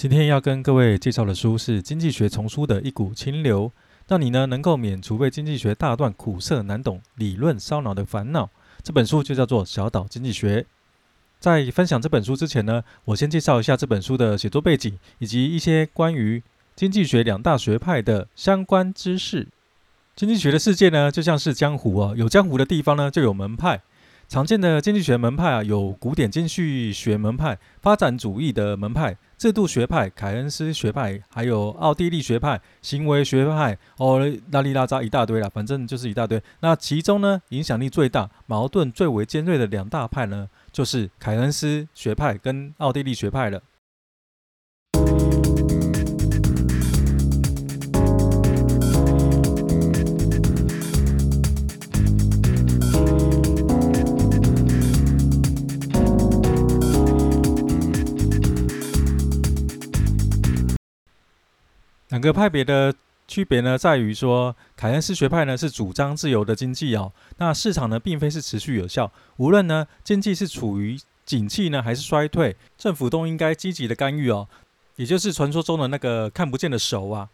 今天要跟各位介绍的书是《经济学丛书的一股清流》，让你呢能够免除被经济学大段苦涩难懂理论烧脑的烦恼。这本书就叫做《小岛经济学》。在分享这本书之前呢，我先介绍一下这本书的写作背景，以及一些关于经济学两大学派的相关知识。经济学的世界呢，就像是江湖啊，有江湖的地方呢，就有门派。常见的经济学门派啊，有古典经济学门派、发展主义的门派、制度学派、凯恩斯学派，还有奥地利学派、行为学派，哦，拉里拉扎一大堆啦，反正就是一大堆。那其中呢，影响力最大、矛盾最为尖锐的两大派呢，就是凯恩斯学派跟奥地利学派了。两个派别的区别呢，在于说，凯恩斯学派呢是主张自由的经济哦，那市场呢并非是持续有效，无论呢经济是处于景气呢还是衰退，政府都应该积极的干预哦，也就是传说中的那个看不见的手啊，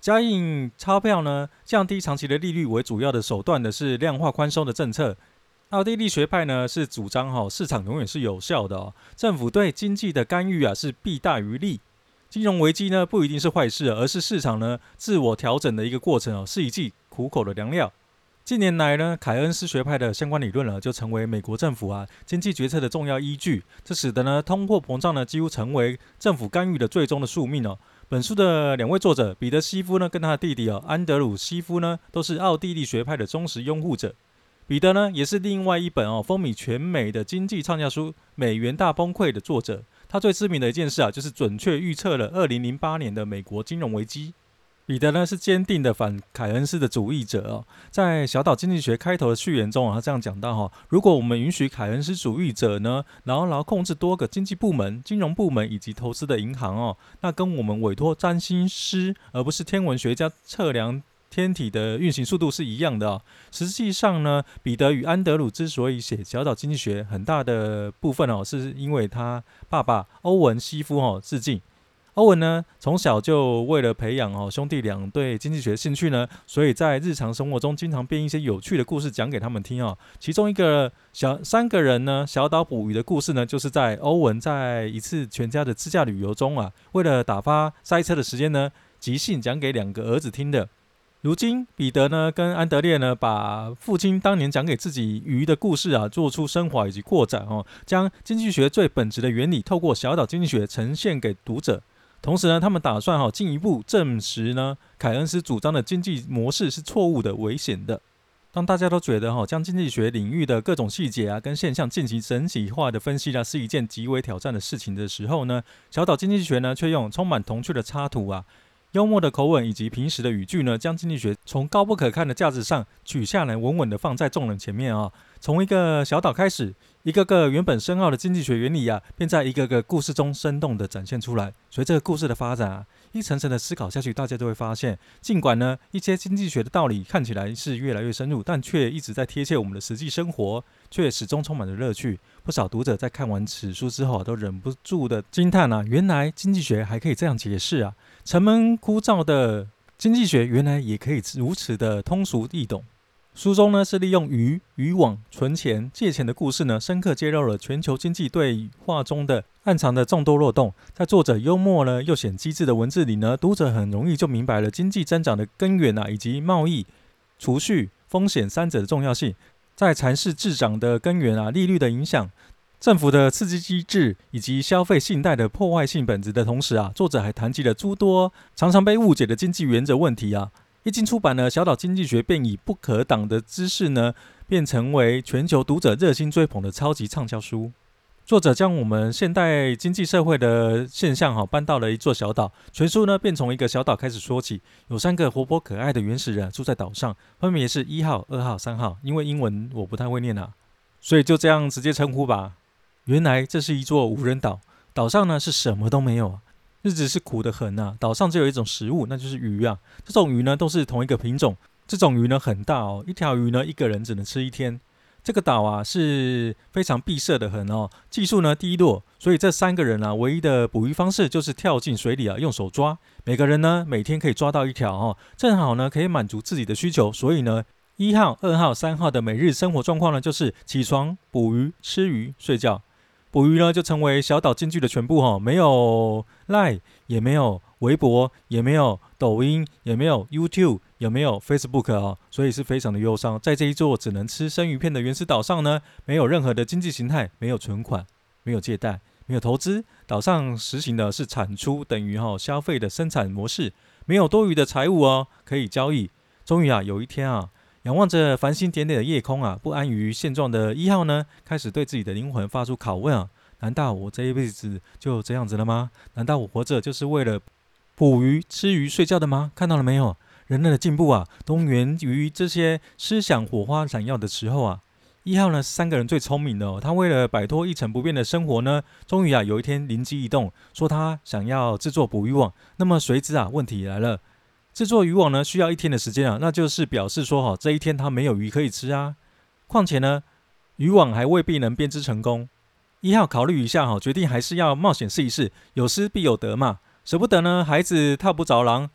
加印钞票呢，降低长期的利率为主要的手段的是量化宽松的政策。奥地利学派呢是主张哈市场永远是有效的哦，政府对经济的干预啊是弊大于利。金融危机呢不一定是坏事，而是市场呢自我调整的一个过程哦，是一剂苦口的良药。近年来呢，凯恩斯学派的相关理论呢就成为美国政府啊经济决策的重要依据，这使得呢通货膨胀呢几乎成为政府干预的最终的宿命哦。本书的两位作者彼得西夫呢跟他的弟弟哦安德鲁西夫呢都是奥地利学派的忠实拥护者。彼得呢也是另外一本哦风靡全美的经济畅销书《美元大崩溃》的作者。他最知名的一件事啊，就是准确预测了二零零八年的美国金融危机。彼得呢是坚定的反凯恩斯的主义者哦，在小岛经济学开头的序言中啊，他这样讲到哈：如果我们允许凯恩斯主义者呢牢牢控制多个经济部门、金融部门以及投资的银行哦，那跟我们委托占星师而不是天文学家测量。天体的运行速度是一样的哦。实际上呢，彼得与安德鲁之所以写《小岛经济学》，很大的部分哦，是因为他爸爸欧文西夫哦致敬。欧文呢，从小就为了培养哦兄弟俩对经济学兴趣呢，所以在日常生活中经常编一些有趣的故事讲给他们听哦。其中一个小三个人呢，小岛捕鱼的故事呢，就是在欧文在一次全家的自驾旅游中啊，为了打发塞车的时间呢，即兴讲给两个儿子听的。如今，彼得呢跟安德烈呢，把父亲当年讲给自己鱼的故事啊，做出升华以及扩展哦，将经济学最本质的原理透过小岛经济学呈现给读者。同时呢，他们打算哈进一步证实呢，凯恩斯主张的经济模式是错误的、危险的。当大家都觉得哈将经济学领域的各种细节啊跟现象进行整体化的分析啊是一件极为挑战的事情的时候呢，小岛经济学呢却用充满童趣的插图啊。幽默的口吻以及平时的语句呢，将经济学从高不可看的架子上取下来，稳稳地放在众人前面啊、从一个小岛开始，一个个原本深奥的经济学原理啊，便在一个个故事中生动地展现出来。随着故事的发展啊，一层层的思考下去，大家都会发现，尽管呢一些经济学的道理看起来是越来越深入，但却一直在贴切我们的实际生活，却始终充满着乐趣。不少读者在看完此书之后啊，都忍不住的惊叹啊，原来经济学还可以这样解释啊！沉闷枯燥的经济学，原来也可以如此的通俗易懂。书中呢是利用鱼、渔网、存钱、借钱的故事呢，深刻揭露了全球经济对话中的暗藏的众多漏洞。在作者幽默呢又显机智的文字里呢，读者很容易就明白了经济增长的根源啊，以及贸易、储蓄、风险三者的重要性。在阐释滞涨的根源啊，利率的影响。政府的刺激机制以及消费信贷的破坏性本质的同时啊，作者还谈及了诸多常常被误解的经济原则问题啊。一经出版呢，《小岛经济学》便以不可挡的姿势呢，便成为全球读者热心追捧的超级畅销书。作者将我们现代经济社会的现象哈搬到了一座小岛，全书呢便从一个小岛开始说起。有三个活泼可爱的原始人住在岛上，分别是一号、二号、三号。因为英文我不太会念啊，所以就这样直接称呼吧。原来这是一座无人岛，岛上呢是什么都没有啊，日子是苦得很啊。岛上只有一种食物，那就是鱼啊。这种鱼呢都是同一个品种，这种鱼呢很大哦，一条鱼呢一个人只能吃一天。这个岛啊是非常闭塞的很哦，技术呢低落，所以这三个人啊，唯一的捕鱼方式就是跳进水里啊，用手抓。每个人呢，每天可以抓到一条哦，正好呢可以满足自己的需求。所以呢，一号、二号、三号的每日生活状况呢，就是起床捕鱼、吃鱼、睡觉。捕鱼呢，就成为小岛经济的全部哈，没有 Line，也没有微博，也没有抖音，也没有 YouTube，也没有 Facebook 啊，所以是非常的忧伤。在这一座只能吃生鱼片的原始岛上呢，没有任何的经济形态，没有存款，没有借贷。没有投资，岛上实行的是产出等于哈消费的生产模式，没有多余的财物哦可以交易。终于啊，有一天啊，仰望着繁星点点的夜空啊，不安于现状的一号呢，开始对自己的灵魂发出拷问啊：难道我这一辈子就这样子了吗？难道我活着就是为了捕鱼、吃鱼、睡觉的吗？看到了没有？人类的进步啊，都源于这些思想火花闪耀的时候啊。一号呢是三个人最聪明的哦，他为了摆脱一成不变的生活呢，终于啊有一天灵机一动，说他想要制作捕鱼网。那么随之啊问题来了，制作渔网呢需要一天的时间啊，那就是表示说哈这一天他没有鱼可以吃啊。况且呢渔网还未必能编织成功。一号考虑一下哈，决定还是要冒险试一试，有失必有得嘛，舍不得呢孩子套不着狼。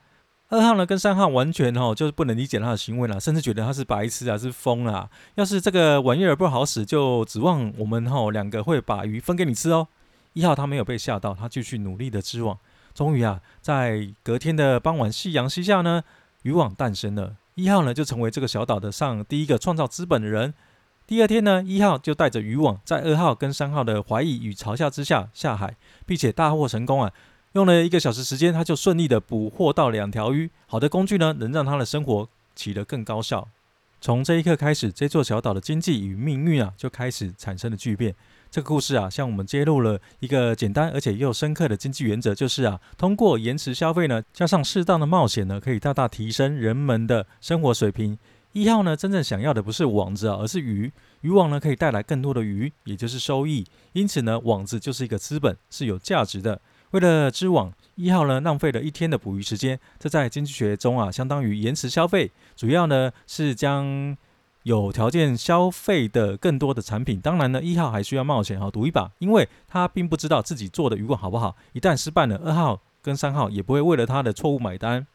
二号呢，跟三号完全哈，就是不能理解他的行为了，甚至觉得他是白痴啊，是疯啊。要是这个玩意儿不好使，就指望我们哈两个会把鱼分给你吃哦。一号他没有被吓到，他继续努力的织网。终于啊，在隔天的傍晚，夕阳西下呢，渔网诞生了。一号呢，就成为这个小岛的上第一个创造资本的人。第二天呢，一号就带着渔网，在二号跟三号的怀疑与嘲笑之下下海，并且大获成功啊。用了一个小时时间，他就顺利的捕获到两条鱼。好的工具呢，能让他的生活起得更高效。从这一刻开始，这座小岛的经济与命运啊，就开始产生了巨变。这个故事啊，向我们揭露了一个简单而且又深刻的经济原则，就是啊，通过延迟消费呢，加上适当的冒险呢，可以大大提升人们的生活水平。一号呢，真正想要的不是网子啊，而是鱼。渔网呢，可以带来更多的鱼，也就是收益。因此呢，网子就是一个资本，是有价值的。为了织网，一号呢浪费了一天的捕鱼时间，这在经济学中啊相当于延迟消费。主要呢是将有条件消费的更多的产品。当然呢，一号还需要冒险哈赌一把，因为他并不知道自己做的渔网好不好。一旦失败了，二号跟三号也不会为了他的错误买单。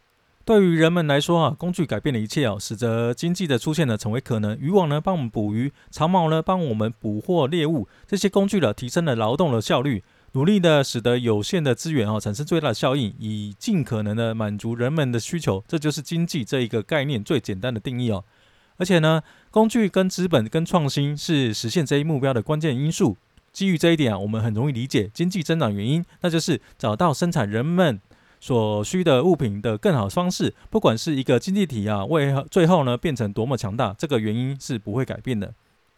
对于人们来说啊，工具改变了一切哦，使得经济的出现呢成为可能。渔网呢帮我们捕鱼，长矛呢帮我们捕获猎物，这些工具呢提升了劳动的效率。努力的使得有限的资源哦产生最大的效应，以尽可能的满足人们的需求，这就是经济这一个概念最简单的定义哦。而且呢，工具跟资本跟创新是实现这一目标的关键因素。基于这一点啊，我们很容易理解经济增长原因，那就是找到生产人们所需的物品的更好方式。不管是一个经济体啊，为最后呢变成多么强大，这个原因是不会改变的。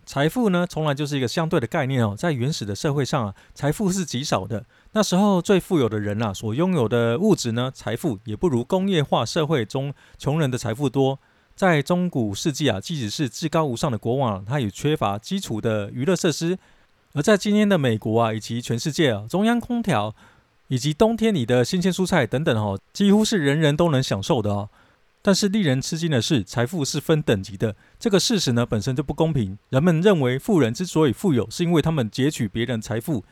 财富呢，从来就是一个相对的概念哦。在原始的社会上啊，财富是极少的。那时候最富有的人啊，所拥有的物质呢，财富也不如工业化社会中穷人的财富多。在中古世纪啊，即使是至高无上的国王，他也缺乏基础的娱乐设施。而在今天的美国啊，以及全世界啊，中央空调以及冬天里的新鲜蔬菜等等哦，几乎是人人都能享受的哦。但是令人吃惊的是，财富是分等级的。这个事实呢，本身就不公平。人们认为富人之所以富有，是因为他们劫取别人财富，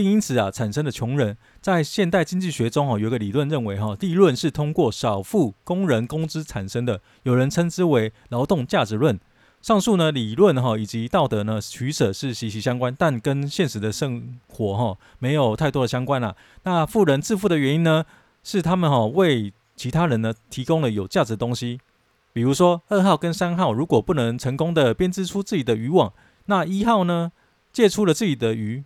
并因此啊产生了穷人。在现代经济学中哦，有个理论认为哈，利润是通过少付工人工资产生的，有人称之为劳动价值论。上述呢理论哈以及道德呢取舍是息息相关，但跟现实的生活哈没有太多的相关了。那富人致富的原因呢，是他们哈为其他人呢，提供了有价值的东西，比如说二号跟三号如果不能成功的编织出自己的渔网，那一号呢借出了自己的鱼，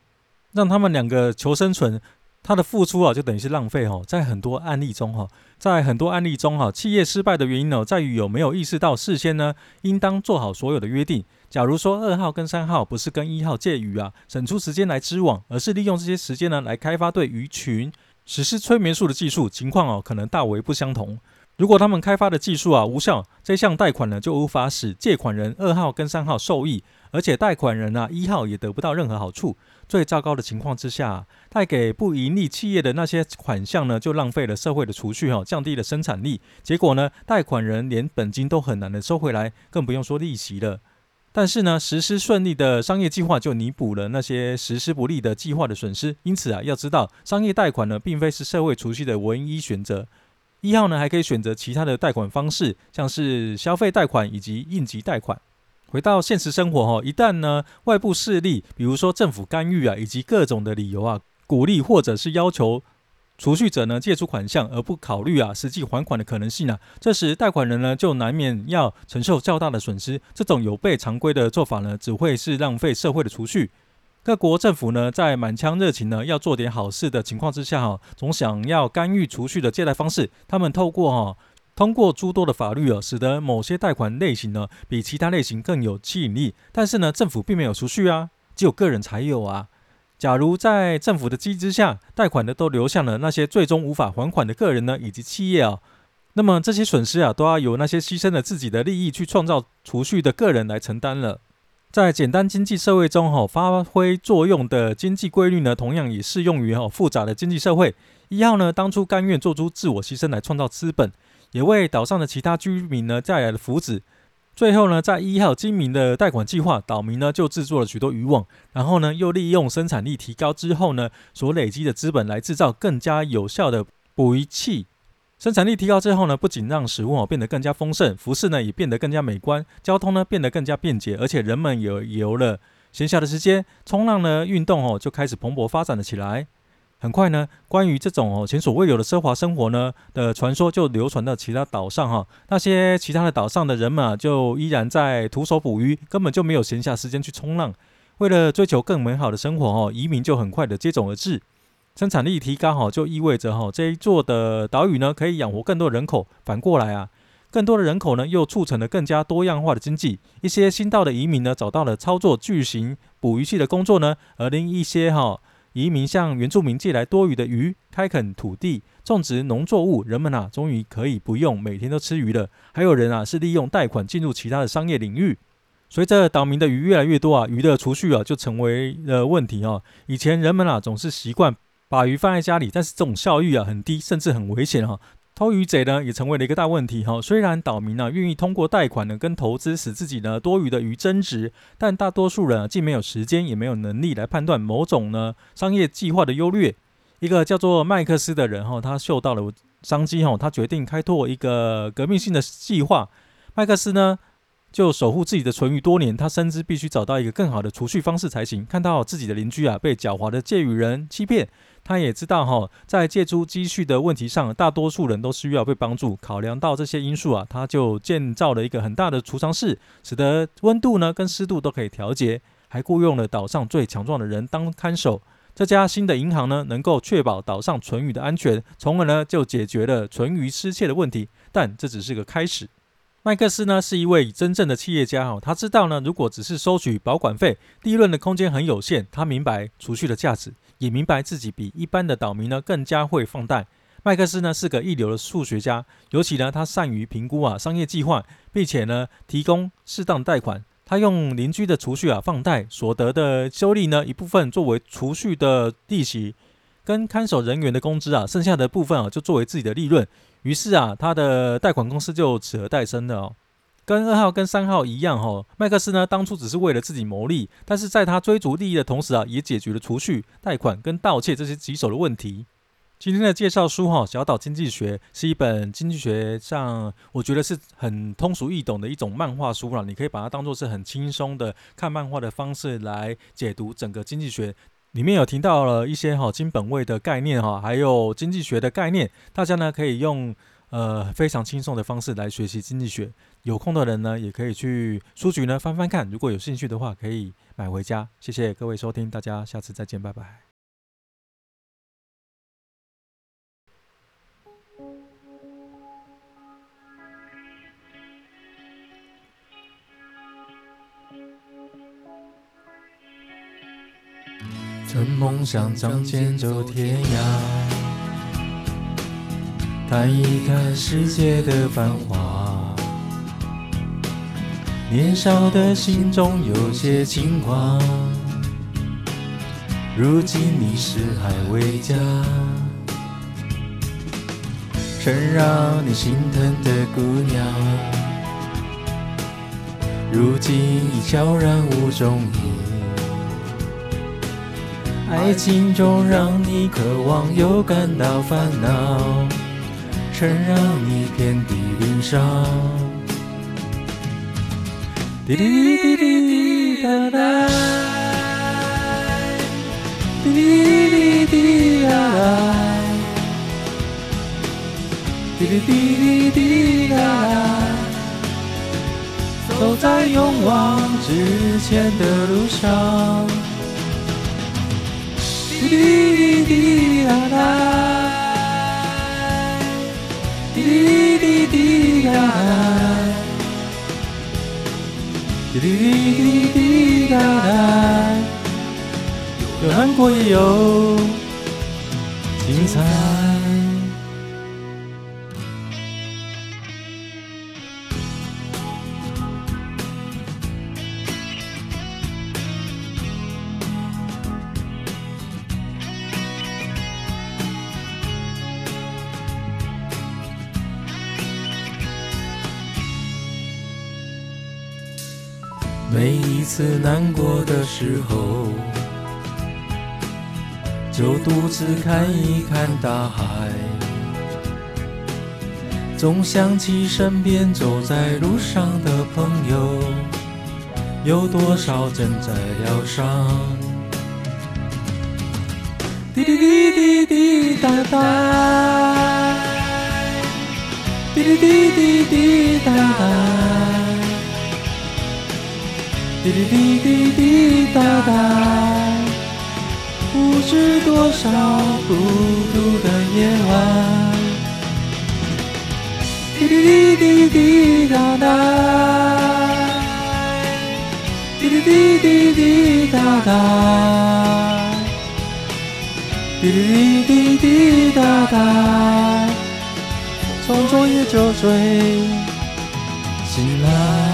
让他们两个求生存，他的付出啊就等于是浪费哦。在很多案例中哈，在很多案例中哈，企业失败的原因呢，在于有没有意识到事先呢应当做好所有的约定。假如说二号跟三号不是跟一号借鱼啊，省出时间来织网，而是利用这些时间呢来开发对鱼群。实施催眠术的技术情况哦，可能大为不相同。如果他们开发的技术啊无效，这项贷款呢就无法使借款人二号跟三号受益，而且贷款人啊一号也得不到任何好处。最糟糕的情况之下，贷给不盈利企业的那些款项呢，就浪费了社会的储蓄哈，降低了生产力。结果呢，贷款人连本金都很难的收回来，更不用说利息了。但是呢，实施顺利的商业计划就弥补了那些实施不利的计划的损失。因此啊，要知道商业贷款呢，并非是社会储蓄的唯一选择。一号呢，还可以选择其他的贷款方式，像是消费贷款以及应急贷款。回到现实生活哈，一旦呢外部势力，比如说政府干预啊，以及各种的理由啊，鼓励或者是要求。储蓄者呢借出款项而不考虑啊实际还款的可能性啊，这时贷款人呢就难免要承受较大的损失。这种有悖常规的做法呢，只会是浪费社会的储蓄。各国政府呢在满腔热情呢要做点好事的情况之下哈，总想要干预储蓄的借贷方式。他们透过哈通过诸多的法律啊，使得某些贷款类型呢比其他类型更有吸引力。但是呢，政府并没有储蓄啊，只有个人才有啊。假如在政府的机制下，贷款的都流向了那些最终无法还款的个人呢，以及企业啊，那么这些损失啊，都要由那些牺牲了自己的利益去创造储蓄的个人来承担了。在简单经济社会中，哈发挥作用的经济规律呢，同样也适用于哈复杂的经济社会。一号呢，当初甘愿做出自我牺牲来创造资本，也为岛上的其他居民呢带来了福祉。最后呢，在一号精明的贷款计划，岛民呢就制作了许多渔网，然后呢又利用生产力提高之后呢所累积的资本来制造更加有效的捕鱼器。生产力提高之后呢，不仅让食物变得更加丰盛，服饰呢也变得更加美观，交通呢变得更加便捷，而且人们也有了闲暇的时间，冲浪呢运动哦就开始蓬勃发展了起来。很快呢，关于这种哦前所未有的奢华生活呢的传说就流传到其他岛上哈。那些其他的岛上的人们，就依然在徒手捕鱼，根本就没有闲暇时间去冲浪。为了追求更美好的生活哦，移民就很快的接踵而至。生产力提高哈，就意味着哈这一座的岛屿呢可以养活更多人口。反过来啊，更多的人口呢又促成了更加多样化的经济。一些新到的移民呢找到了操作巨型捕鱼器的工作呢，而另一些哈。移民向原住民借来多余的鱼，开垦土地，种植农作物，人们啊，终于可以不用每天都吃鱼了。还有人啊，是利用贷款进入其他的商业领域。随着岛民的鱼越来越多啊，鱼的储蓄啊就成为了问题啊。以前人们啊总是习惯把鱼放在家里，但是这种效率啊很低，甚至很危险哈。偷鱼贼呢也成为了一个大问题哈。虽然岛民呢愿意通过贷款呢跟投资使自己呢多余的鱼增值，但大多数人啊既没有时间也没有能力来判断某种呢商业计划的优劣。一个叫做麦克斯的人哈，他嗅到了商机哈，他决定开拓一个革命性的计划。麦克斯呢就守护自己的存鱼多年，他深知必须找到一个更好的储蓄方式才行。看到自己的邻居啊被狡猾的借鱼人欺骗。他也知道哈，在借出积蓄的问题上，大多数人都需要被帮助。考量到这些因素啊，他就建造了一个很大的储藏室，使得温度呢跟湿度都可以调节，还雇佣了岛上最强壮的人当看守。这家新的银行呢，能够确保岛上存鱼的安全，从而呢就解决了存鱼失窃的问题。但这只是个开始。麦克斯呢是一位真正的企业家哈，他知道呢，如果只是收取保管费，利润的空间很有限。他明白储蓄的价值。也明白自己比一般的岛民呢更加会放贷。麦克斯呢是个一流的数学家，尤其呢他善于评估啊商业计划，并且呢提供适当贷款。他用邻居的储蓄啊放贷所得的收利呢一部分作为储蓄的利息，跟看守人员的工资啊，剩下的部分啊就作为自己的利润。于是啊他的贷款公司就此而诞生了哦。跟二号跟三号一样，哈，麦克斯呢当初只是为了自己牟利，但是在他追逐利益的同时啊，也解决了储蓄、贷款跟盗窃这些棘手的问题。今天的介绍书哈，《小岛经济学》是一本经济学上我觉得是很通俗易懂的一种漫画书啦，你可以把它当做是很轻松的看漫画的方式来解读整个经济学。里面有提到了一些哈金本位的概念哈，还有经济学的概念，大家呢可以用。呃，非常轻松的方式来学习经济学。有空的人呢，也可以去书局呢翻翻看。如果有兴趣的话，可以买回家。谢谢各位收听，大家下次再见，拜拜。趁梦想仗剑走天涯。看一看世界的繁华，年少的心中有些轻狂。如今你四海为家，曾让你心疼的姑娘，如今已悄然无踪影。爱情中让你渴望又感到烦恼，曾让你遍体鳞伤。滴滴滴滴答答，滴滴滴滴答答，滴滴滴滴答答，走在勇往直前的路上。滴滴滴答答，滴滴滴答答，滴滴滴滴答答，有难过也有精彩。难过的时候，就独自看一看大海，总想起身边走在路上的朋友，有多少正在疗伤。滴滴滴滴滴答答，滴滴滴滴滴答答。滴滴滴滴滴答答，不知多少孤独的夜晚。滴滴滴滴滴答答，滴滴滴滴滴答答，滴滴滴滴滴答答，从昨夜就睡醒来。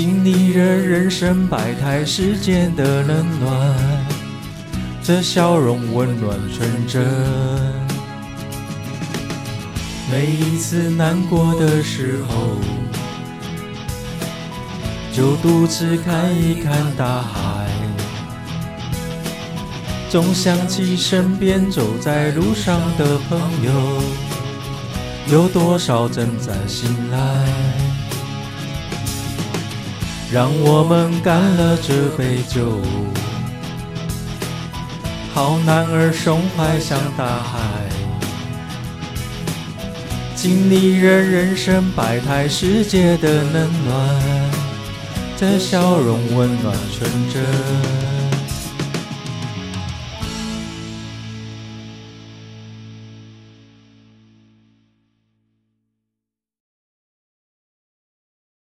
经历了人生百态，世间的冷暖，这笑容温暖纯真。每一次难过的时候，就独自看一看大海，总想起身边走在路上的朋友，有多少正在醒来。让我们干了这杯酒，好男儿胸怀像大海，经历人人生百态，世界的冷暖，这笑容温暖纯真。